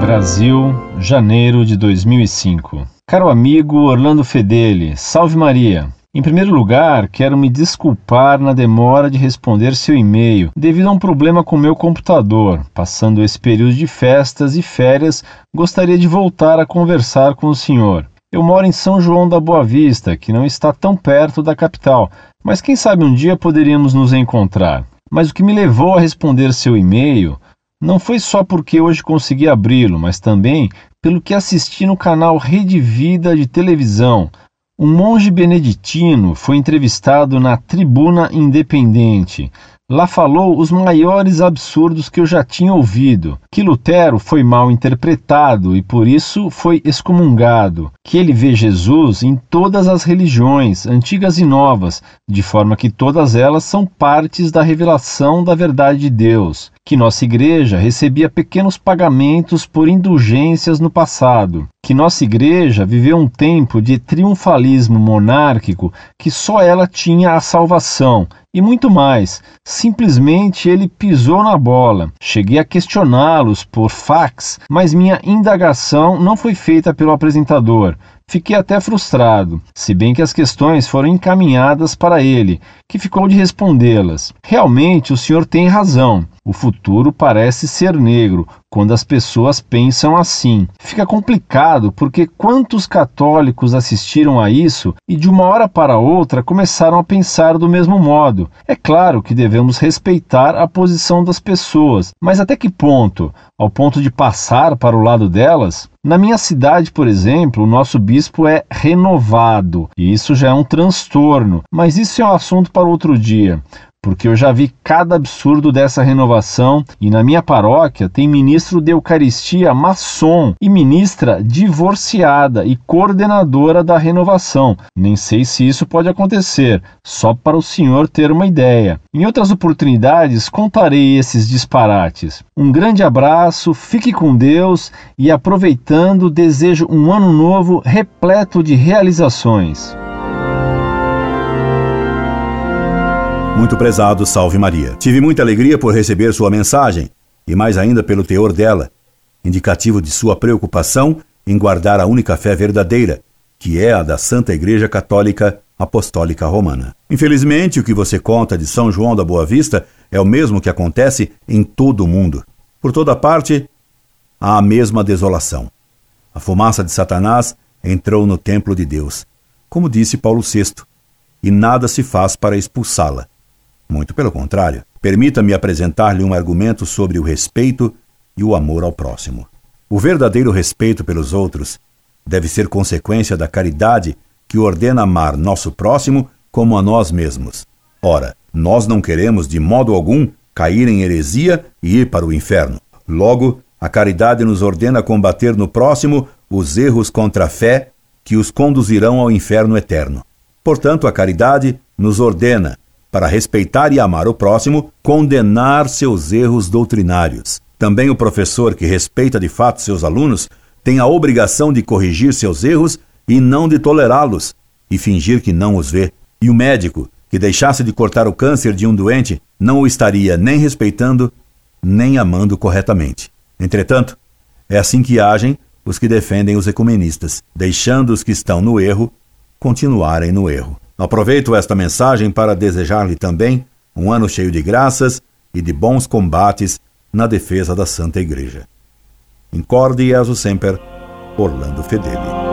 Brasil, janeiro de 2005. Caro amigo Orlando Fedeli, salve Maria. Em primeiro lugar, quero me desculpar na demora de responder seu e-mail devido a um problema com meu computador. Passando esse período de festas e férias, gostaria de voltar a conversar com o senhor. Eu moro em São João da Boa Vista, que não está tão perto da capital, mas quem sabe um dia poderíamos nos encontrar. Mas o que me levou a responder seu e-mail não foi só porque hoje consegui abri-lo, mas também pelo que assisti no canal Rede Vida de televisão. Um monge beneditino foi entrevistado na Tribuna Independente. Lá falou os maiores absurdos que eu já tinha ouvido: que Lutero foi mal interpretado e por isso foi excomungado, que ele vê Jesus em todas as religiões, antigas e novas, de forma que todas elas são partes da revelação da verdade de Deus, que nossa igreja recebia pequenos pagamentos por indulgências no passado, que nossa igreja viveu um tempo de triunfalismo monárquico que só ela tinha a salvação e muito mais. Simplesmente ele pisou na bola. Cheguei a questioná-los por fax, mas minha indagação não foi feita pelo apresentador. Fiquei até frustrado, se bem que as questões foram encaminhadas para ele, que ficou de respondê-las. Realmente o senhor tem razão. O futuro parece ser negro quando as pessoas pensam assim. Fica complicado porque quantos católicos assistiram a isso e de uma hora para outra começaram a pensar do mesmo modo. É claro que devemos respeitar a posição das pessoas, mas até que ponto? Ao ponto de passar para o lado delas? Na minha cidade, por exemplo, o nosso bispo é renovado, e isso já é um transtorno, mas isso é um assunto para outro dia porque eu já vi cada absurdo dessa renovação e na minha paróquia tem ministro de Eucaristia maçom e ministra divorciada e coordenadora da renovação. Nem sei se isso pode acontecer, só para o senhor ter uma ideia. Em outras oportunidades contarei esses disparates. Um grande abraço, fique com Deus e aproveitando, desejo um ano novo repleto de realizações. Muito prezado, salve Maria. Tive muita alegria por receber sua mensagem e mais ainda pelo teor dela, indicativo de sua preocupação em guardar a única fé verdadeira, que é a da Santa Igreja Católica Apostólica Romana. Infelizmente, o que você conta de São João da Boa Vista é o mesmo que acontece em todo o mundo. Por toda parte, há a mesma desolação. A fumaça de Satanás entrou no templo de Deus, como disse Paulo VI, e nada se faz para expulsá-la. Muito pelo contrário. Permita-me apresentar-lhe um argumento sobre o respeito e o amor ao próximo. O verdadeiro respeito pelos outros deve ser consequência da caridade que ordena amar nosso próximo como a nós mesmos. Ora, nós não queremos de modo algum cair em heresia e ir para o inferno. Logo, a caridade nos ordena combater no próximo os erros contra a fé que os conduzirão ao inferno eterno. Portanto, a caridade nos ordena para respeitar e amar o próximo, condenar seus erros doutrinários. Também o professor que respeita de fato seus alunos tem a obrigação de corrigir seus erros e não de tolerá-los e fingir que não os vê. E o médico que deixasse de cortar o câncer de um doente não o estaria nem respeitando nem amando corretamente. Entretanto, é assim que agem os que defendem os ecumenistas, deixando os que estão no erro continuarem no erro. Aproveito esta mensagem para desejar-lhe também um ano cheio de graças e de bons combates na defesa da Santa Igreja. Incorde e sempre, Orlando Fedeli.